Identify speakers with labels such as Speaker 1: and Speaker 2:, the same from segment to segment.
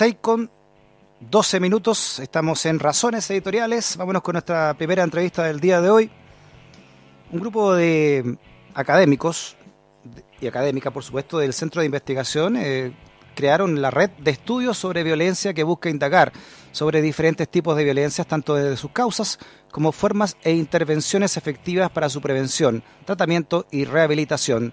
Speaker 1: 6 con 12 minutos, estamos en Razones Editoriales. Vámonos con nuestra primera entrevista del día de hoy. Un grupo de académicos y académica, por supuesto, del Centro de Investigación eh, crearon la red de estudios sobre violencia que busca indagar sobre diferentes tipos de violencias, tanto desde sus causas como formas e intervenciones efectivas para su prevención, tratamiento y rehabilitación.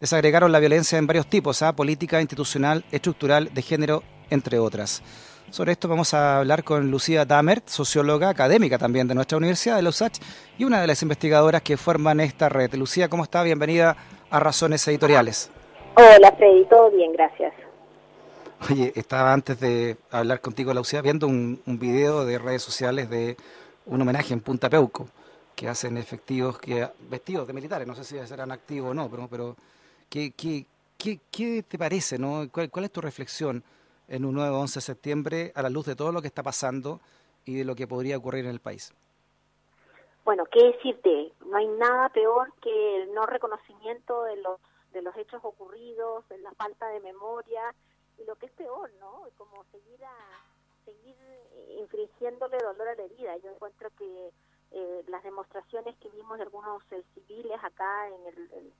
Speaker 1: Desagregaron la violencia en varios tipos, ¿ah? política, institucional, estructural, de género, entre otras. Sobre esto vamos a hablar con Lucía Damert, socióloga académica también de nuestra Universidad de Los y una de las investigadoras que forman esta red. Lucía, ¿cómo está? Bienvenida a Razones Editoriales.
Speaker 2: Hola Freddy, todo bien, gracias.
Speaker 1: Oye, estaba antes de hablar contigo, Lucía, viendo un, un video de redes sociales de un homenaje en Punta Peuco, que hacen efectivos que vestidos de militares, no sé si serán activos o no, pero, pero ¿qué, qué, qué, qué te parece? no ¿Cuál, ¿Cuál es tu reflexión? En un nuevo 11 de septiembre a la luz de todo lo que está pasando y de lo que podría ocurrir en el país?
Speaker 2: Bueno, qué decirte, no hay nada peor que el no reconocimiento de los de los hechos ocurridos, de la falta de memoria y lo que es peor, ¿no? Como seguir a, seguir infringiéndole dolor a la herida. Yo encuentro que eh, las demostraciones que vimos de algunos eh, civiles acá en, el,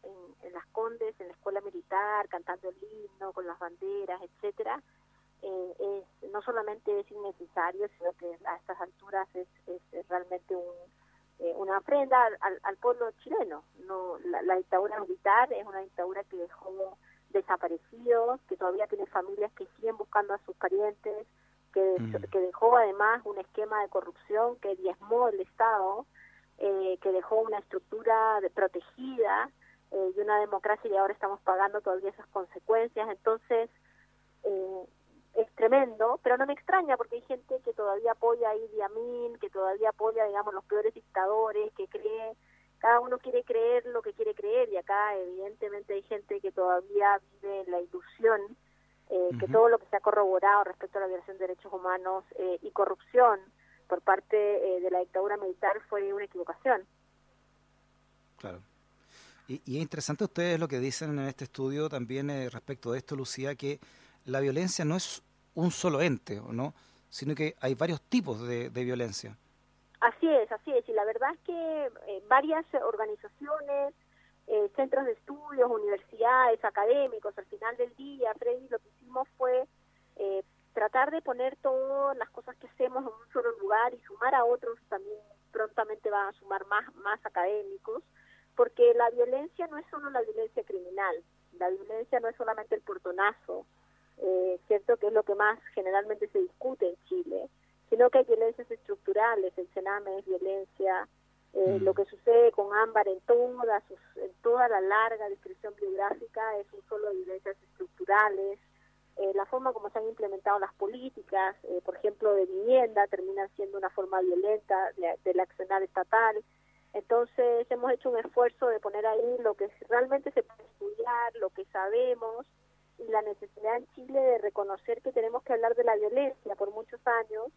Speaker 2: en, las Condes, en la escuela militar, cantando el himno con las banderas, etcétera, eh, es no solamente es innecesario, sino que a estas alturas es, es, realmente un, eh, una ofrenda al, al, pueblo chileno. No, la, dictadura militar es una dictadura que dejó desaparecidos, que todavía tiene familias que siguen buscando a sus parientes, que, mm. que dejó además un esquema de corrupción que diezmó el Estado, eh, que dejó una estructura de, protegida eh, y una democracia y ahora estamos pagando todavía esas consecuencias. Entonces, eh, es tremendo, pero no me extraña porque hay gente que todavía apoya a Idi Amin, que todavía apoya, digamos, los peores dictadores, que cree, cada uno quiere creer lo que quiere creer y acá evidentemente hay gente que todavía vive la ilusión eh, que todo lo que se ha corroborado respecto a la violación de derechos humanos eh, y corrupción por parte eh, de la dictadura militar fue una equivocación.
Speaker 1: Claro. Y, y es interesante ustedes lo que dicen en este estudio también respecto de esto, Lucía, que la violencia no es un solo ente, ¿no? sino que hay varios tipos de, violencia.
Speaker 2: Así es, así es. Y la verdad es que eh, varias organizaciones, eh, centros de estudios, universidades, académicos, al final del día, Freddy, lo que hicimos fue eh, tratar de poner todas las cosas que hacemos en un solo lugar y sumar a otros también prontamente van a sumar más, más académicos, porque la violencia no es solo la violencia criminal, la violencia no es solamente el portonazo, eh, cierto que es lo que más generalmente se discute en Chile, sino que hay violencias estructurales, el cename es violencia, eh, mm. lo que sucede con Ámbar en toda, en toda la larga descripción biográfica es un solo de violencias estructurales, eh, la forma como se han implementado las políticas, eh, por ejemplo, de vivienda, termina siendo una forma violenta de, del accionar estatal. Entonces hemos hecho un esfuerzo de poner ahí lo que realmente se puede estudiar, lo que sabemos, y la necesidad en Chile de reconocer que tenemos que hablar de la violencia por muchos años,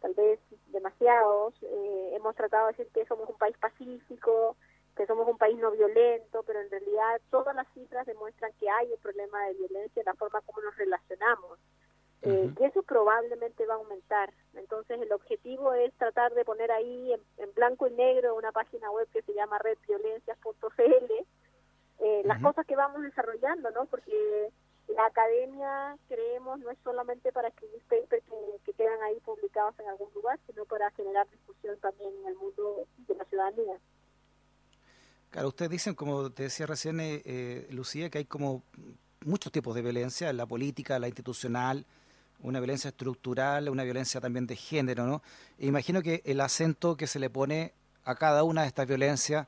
Speaker 2: tal vez demasiados. Eh, hemos tratado de decir que somos un país pacífico, que somos un país no violento, pero en realidad todas las cifras demuestran que hay un problema de violencia en la forma como nos relacionamos. Eh, y eso probablemente va a aumentar. Entonces el objetivo es tratar de poner ahí en, blanco y negro una página web que se llama redviolencias.cl las cosas que vamos desarrollando, ¿no? Porque la academia, creemos, no es solamente para escribir papers que, quedan ahí publicados en algún lugar, sino para generar discusión también en el mundo de la ciudadanía.
Speaker 1: Claro, ustedes dicen, como te decía recién, eh, eh, Lucía, que hay como muchos tipos de violencia, la política, la institucional, una violencia estructural, una violencia también de género, ¿no? E imagino que el acento que se le pone a cada una de estas violencias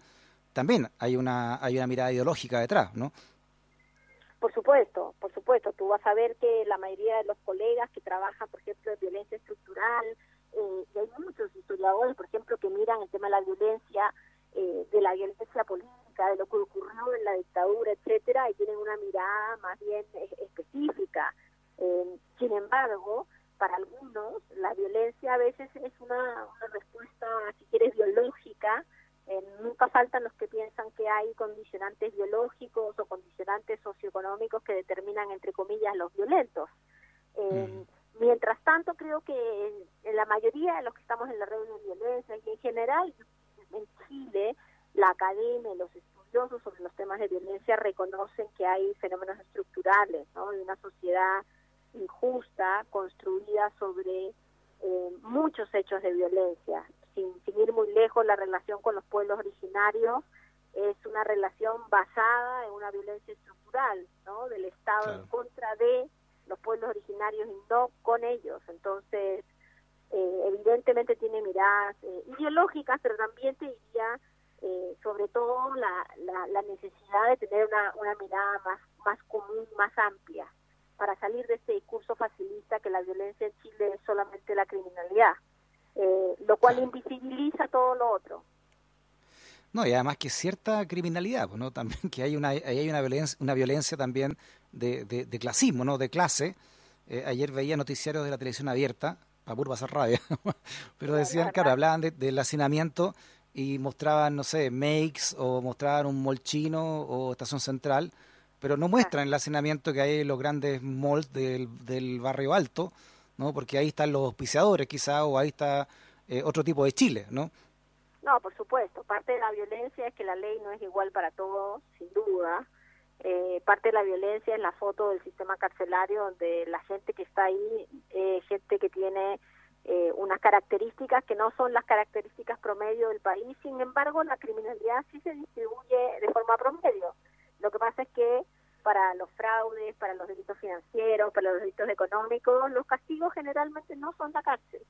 Speaker 1: también hay una, hay una mirada ideológica detrás, ¿no?
Speaker 2: Por supuesto, por supuesto. Tú vas a ver que la mayoría de los colegas que trabajan, por ejemplo, en violencia estructural, eh, y hay muchos historiadores, por ejemplo, que miran el tema de la violencia, eh, de la violencia política, de lo que ocurrió en la dictadura, etcétera, y tienen una mirada más bien eh, específica. sin embargo, para algunos, la violencia a veces es una, una respuesta, si quieres, biológica, eh, nunca faltan los que piensan que hay condicionantes biológicos o condicionantes socioeconómicos que determinan, entre comillas, los violentos. Eh, mientras tanto, creo que en, la mayoría de los que estamos en la red de violencia y en general en Chile, la academia, los estudiosos sobre los temas de violencia reconocen que hay fenómenos estructurales, ¿no? De una sociedad injusta construida sobre eh, muchos hechos de violencia. Sin, sin ir muy lejos, la relación con los pueblos originarios es una relación basada en una violencia estructural, ¿no? Del Estado en contra de los pueblos originarios y no con ellos. Entonces, eh, evidentemente tiene miradas eh, ideológicas, pero también te diría eh, sobre todo la, la, necesidad de tener una, una mirada más, más común, más amplia, para salir de este discurso facilista que la violencia en Chile es solamente la criminalidad, lo cual invisibiliza todo lo otro.
Speaker 1: No, y además que cierta criminalidad, pues, ¿no? También que hay una, hay una violencia, una violencia también de, de, clasismo, ¿no? De clase. Eh, ayer veía noticiarios de la televisión abierta, para puro pasar rabia, pero decían, claro, hablaban del hacinamiento y mostraban, no sé, Makes o mostraban un molchino o Estación Central, pero no muestran el hacinamiento que hay en los grandes malls del, del barrio alto, ¿no? Porque ahí están los auspiciadores quizá o ahí está eh, otro tipo de Chile, ¿no?
Speaker 2: No, por supuesto. Parte de la violencia es que la ley no es igual para todos, sin duda. Eh, parte de la violencia es la foto del sistema carcelario donde la gente que está ahí es gente que tiene eh, unas características que no son las características promedio del país. Sin embargo, la criminalidad sí se distribuye de forma promedio. Lo que pasa es que para los fraudes, para los delitos financieros, para los delitos económicos, los castigos generalmente no son la cárcel.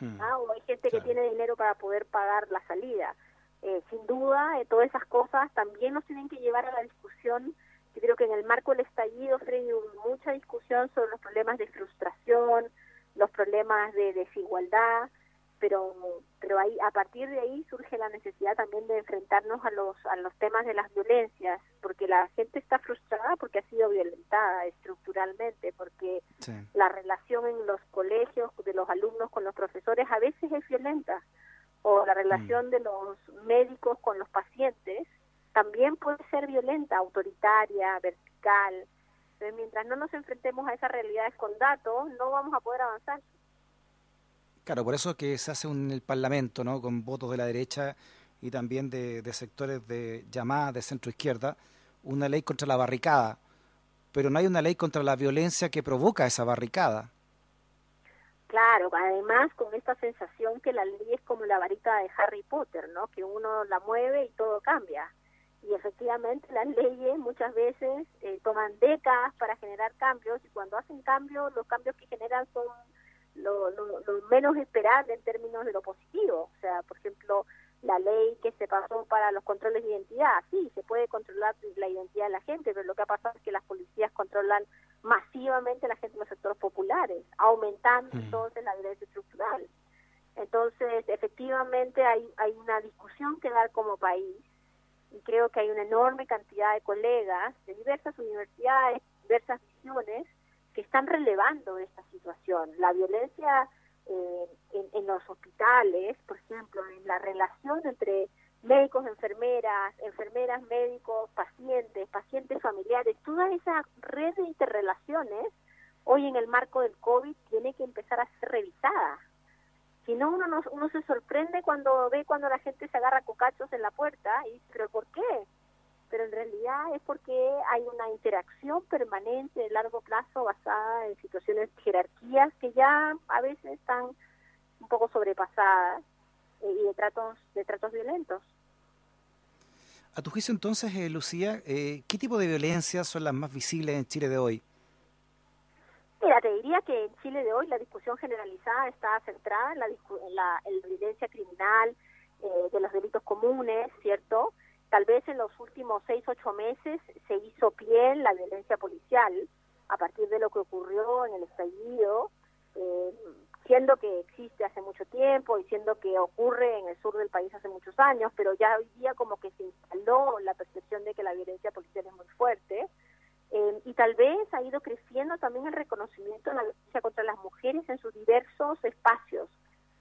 Speaker 2: Mm. ¿ah? o hay gente que tiene dinero para poder pagar la salida. Eh, sin duda, eh, todas esas cosas también nos tienen que llevar a la discusión. Yo creo que en el marco del estallido, Freddy, hubo mucha discusión sobre los problemas de frustración, los problemas de desigualdad, pero pero ahí a partir de ahí surge la necesidad también de enfrentarnos a los a los temas de las violencias porque la gente está frustrada porque ha sido violentada estructuralmente porque la relación en los colegios de los alumnos con los profesores a veces es violenta o la relación mm. de los médicos con los pacientes también puede ser violenta autoritaria vertical. Entonces mientras no nos enfrentemos a esas realidades con datos no vamos a poder avanzar
Speaker 1: Claro, por eso es que se hace un, el Parlamento, ¿no? Con votos de la derecha y también de, sectores de llamadas de centro izquierda, una ley contra la barricada, pero no hay una ley contra la violencia que provoca esa barricada.
Speaker 2: Claro, además con esta sensación que la ley es como la varita de Harry Potter, ¿no? Que uno la mueve y todo cambia. Y efectivamente las leyes muchas veces eh, toman décadas para generar cambios y cuando hacen cambios, los cambios que generan son lo, lo, menos esperable en términos de lo positivo. O sea, por ejemplo, la ley que se pasó para los controles de identidad, sí, se puede controlar la identidad de la gente, pero lo que ha pasado es que las policías controlan masivamente la gente en los sectores populares, aumentando mm. entonces la violencia estructural. Entonces, efectivamente, hay, hay una discusión que dar como país y creo que hay una enorme cantidad de colegas de diversas universidades, diversas visiones, que están relevando esta situación. La violencia eh, en, los hospitales, por ejemplo, en la relación entre médicos, enfermeras, enfermeras, médicos, pacientes, pacientes familiares, toda esa red de interrelaciones, hoy en el marco del COVID, tiene que empezar a ser revisada. Si no, uno, uno se sorprende cuando ve cuando la gente se agarra cocachos en la puerta y dice, pero ¿por qué? Pero en realidad es porque hay una interacción permanente de largo plazo basada en situaciones jerarquías que ya a veces están un poco sobrepasadas eh, y de tratos de tratos violentos.
Speaker 1: A tu juicio entonces, eh, Lucía, eh, ¿qué tipo de violencias son las más visibles en Chile de hoy?
Speaker 2: Mira, te diría que en Chile de hoy la discusión generalizada está centrada en la, en la, violencia criminal, de los delitos comunes, ¿cierto? Tal vez en los últimos seis, ocho meses se hizo pie la violencia policial a partir de lo que ocurrió en el estallido, eh, siendo que existe hace mucho tiempo y siendo que ocurre en el sur del país hace muchos años, pero ya hoy día como que se instaló la percepción de que la violencia policial es muy fuerte. Eh, y tal vez ha ido creciendo también el reconocimiento de la violencia contra las mujeres en sus diversos espacios,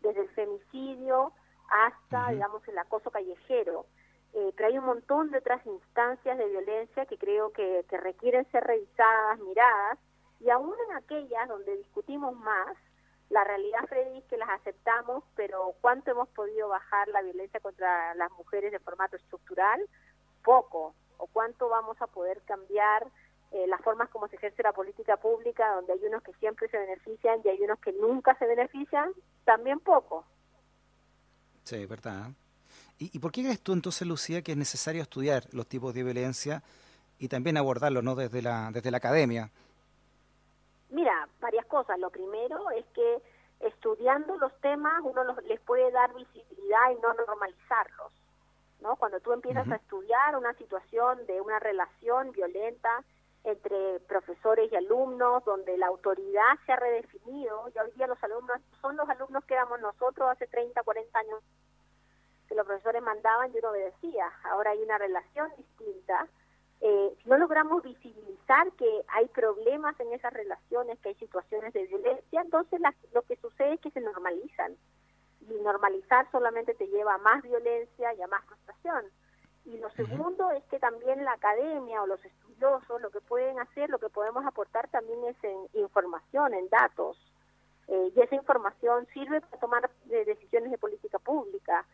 Speaker 2: desde el femicidio hasta, digamos, el acoso callejero. Eh, hay un montón de otras instancias de violencia que creo que, requieren ser revisadas, miradas, Y aún en aquellas donde discutimos más, la realidad, Freddy, es que las aceptamos, pero ¿cuánto hemos podido bajar la violencia contra las mujeres de formato estructural? Poco. ¿O cuánto vamos a poder cambiar eh, las formas como se ejerce la política pública, donde hay unos que siempre se benefician y hay unos que nunca se benefician? También poco.
Speaker 1: Sí, verdad. ¿Y, por qué crees tú entonces, Lucía, que es necesario estudiar los tipos de violencia y también abordarlos ¿no? desde, la, desde la academia?
Speaker 2: Mira, varias cosas. Lo primero es que estudiando los temas uno les puede dar visibilidad y no normalizarlos. ¿no? Cuando tú empiezas a estudiar una situación de una relación violenta entre profesores y alumnos, donde la autoridad se ha redefinido, y hoy día los alumnos son los alumnos que éramos nosotros hace 30, 40 años, que los profesores mandaban y uno obedecía. Ahora hay una relación distinta eh, si no logramos visibilizar que hay problemas en esas relaciones, que hay situaciones de violencia, entonces lo que sucede es que se normalizan. Y normalizar solamente te lleva a más violencia y a más frustración. Y lo segundo es que también la academia o los estudiosos lo que pueden hacer, lo que podemos aportar también es en información, en datos. Eh, y esa información sirve para tomar eh, decisiones de política pública.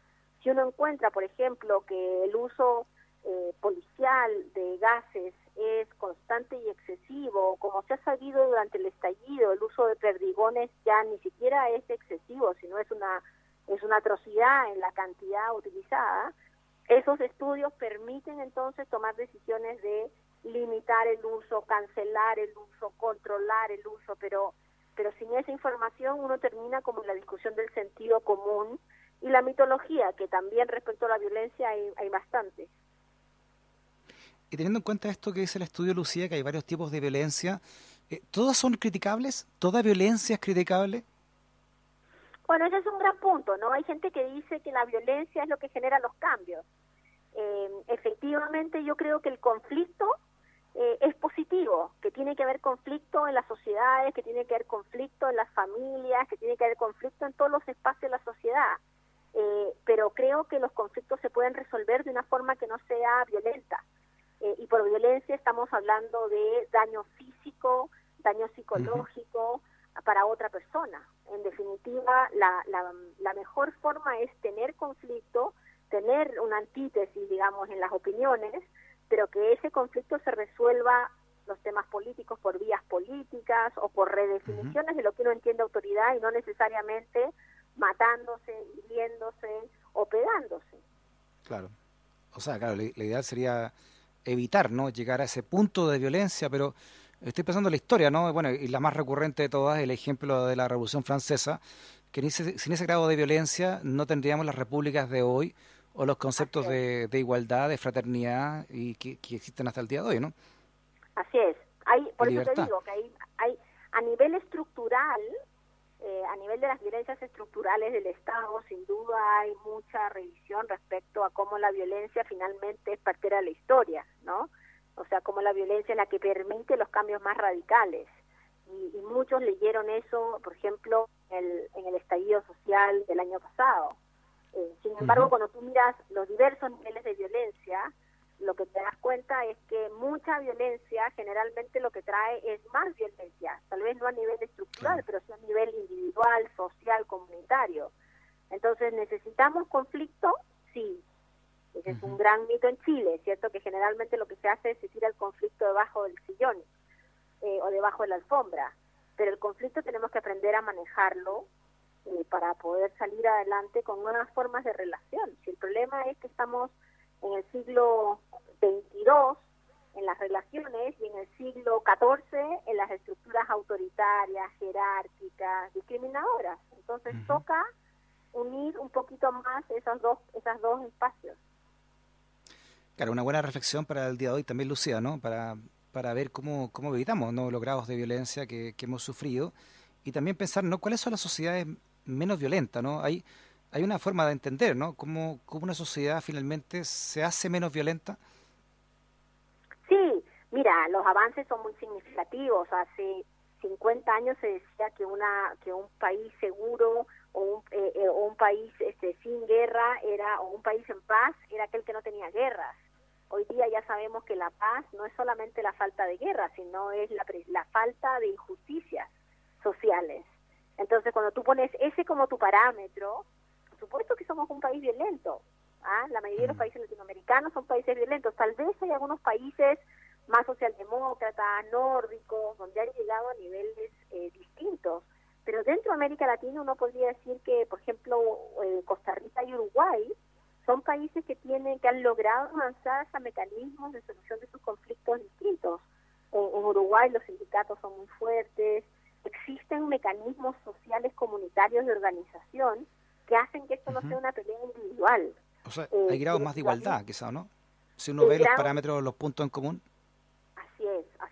Speaker 2: Si uno encuentra, por ejemplo, que el uso eh, policial de gases es constante y excesivo, como se ha sabido durante el estallido, el uso de perdigones ya ni siquiera es excesivo, sino es una es una atrocidad en la cantidad utilizada. Esos estudios permiten entonces tomar decisiones de limitar el uso, cancelar el uso, controlar el uso, pero pero sin esa información uno termina como en la discusión del sentido común y la mitología, que también respecto a la violencia hay, hay bastante.
Speaker 1: Y teniendo en cuenta esto que dice el estudio Lucía, que hay varios tipos de violencia, eh, ¿todas son criticables? ¿Toda violencia es criticable?
Speaker 2: Bueno, ese es un gran punto, ¿no? Hay gente que dice que la violencia es lo que genera los cambios. Eh, efectivamente, yo creo que el conflicto eh, es positivo, que tiene que haber conflicto en las sociedades, que tiene que haber conflicto en las familias, que tiene que haber conflicto en todos los espacios de la sociedad. Pero creo que los conflictos se pueden resolver de una forma que no sea violenta. Eh, y por violencia estamos hablando de daño físico, daño psicológico para otra persona. En definitiva, la, la, la mejor forma es tener conflicto, tener una antítesis, digamos, en las opiniones, pero que ese conflicto se resuelva los temas políticos por vías políticas o por redefiniciones de lo que uno entiende autoridad y no necesariamente matándose, hiriéndose o pegándose.
Speaker 1: Claro. O sea, claro, la ideal sería evitar no llegar a ese punto de violencia, pero estoy pensando en la historia, ¿no? Bueno, y la más recurrente de todas, el ejemplo de la Revolución Francesa, que sin ese grado de violencia no tendríamos las repúblicas de hoy o los conceptos de, igualdad, de fraternidad y que, existen hasta el día de hoy, ¿no?
Speaker 2: Así es. Hay, por eso te digo que hay, hay a nivel estructural eh, a nivel de las violencias estructurales del Estado, sin duda hay mucha revisión respecto a cómo la violencia finalmente es parte de la historia, ¿no? O sea, cómo la violencia es la que permite los cambios más radicales. Y, muchos leyeron eso, por ejemplo, el, en el estallido social del año pasado. Eh, sin embargo, cuando tú miras los diversos niveles de violencia, lo que te das cuenta es que mucha violencia generalmente lo que trae es más violencia, tal vez no a nivel estructural, pero sí a nivel individual, social, comunitario. Entonces, ¿necesitamos conflicto? Sí. Ese es un gran mito en Chile, ¿cierto? Que generalmente lo que se hace es se tira el conflicto debajo del sillón eh, o debajo de la alfombra. Pero el conflicto tenemos que aprender a manejarlo eh, para poder salir adelante con nuevas formas de relación. Si el problema es que estamos en el siglo XXII en las relaciones y en el siglo XIV en las estructuras autoritarias, jerárquicas, discriminadoras. Entonces toca unir un poquito más esos dos, esos dos espacios.
Speaker 1: Claro, una buena reflexión para el día de hoy también, Lucía, ¿no? Para, para ver cómo, cómo evitamos ¿no? los grados de violencia que, que hemos sufrido y también pensar, ¿no? ¿Cuáles son las sociedades menos violentas, ¿no? Hay hay una forma de entender, ¿no? Cómo, cómo una sociedad finalmente se hace menos violenta.
Speaker 2: Mira, los avances son muy significativos. Hace 50 años se decía que una que un país seguro o un, eh, eh, un país este, sin guerra era o un país en paz era aquel que no tenía guerras. Hoy día ya sabemos que la paz no es solamente la falta de guerra, sino es la, la falta de injusticias sociales. Entonces, cuando tú pones ese como tu parámetro, por supuesto que somos un país violento. ¿ah? La mayoría de los mm. países latinoamericanos son países violentos. Tal vez hay algunos países más socialdemócratas, nórdicos, donde han llegado a niveles eh, distintos. Pero dentro de América Latina uno podría decir que, por ejemplo, eh, Costa Rica y Uruguay son países que tienen que han logrado avanzar a mecanismos de solución de sus conflictos distintos. En, Uruguay los sindicatos son muy fuertes, existen mecanismos sociales comunitarios de organización que hacen que esto no sea una pelea individual.
Speaker 1: O sea, hay eh, grados más de igualdad, quizá, ¿no? Si uno ve los parámetros, los puntos en común.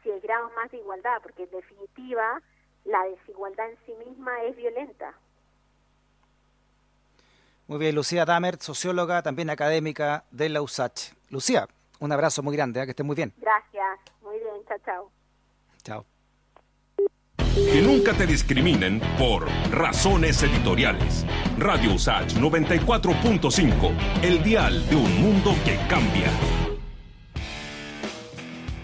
Speaker 2: Es, grados más de igualdad, porque en definitiva la desigualdad en sí misma es violenta.
Speaker 1: Muy bien, Lucía Damer, socióloga, también académica de la USACH. Lucía, un abrazo muy grande, ¿eh? que esté muy bien.
Speaker 2: Gracias, muy bien, chao, chao.
Speaker 1: Chao.
Speaker 3: Que nunca te discriminen por razones editoriales. Radio USACH 94.5, el dial de un mundo que cambia.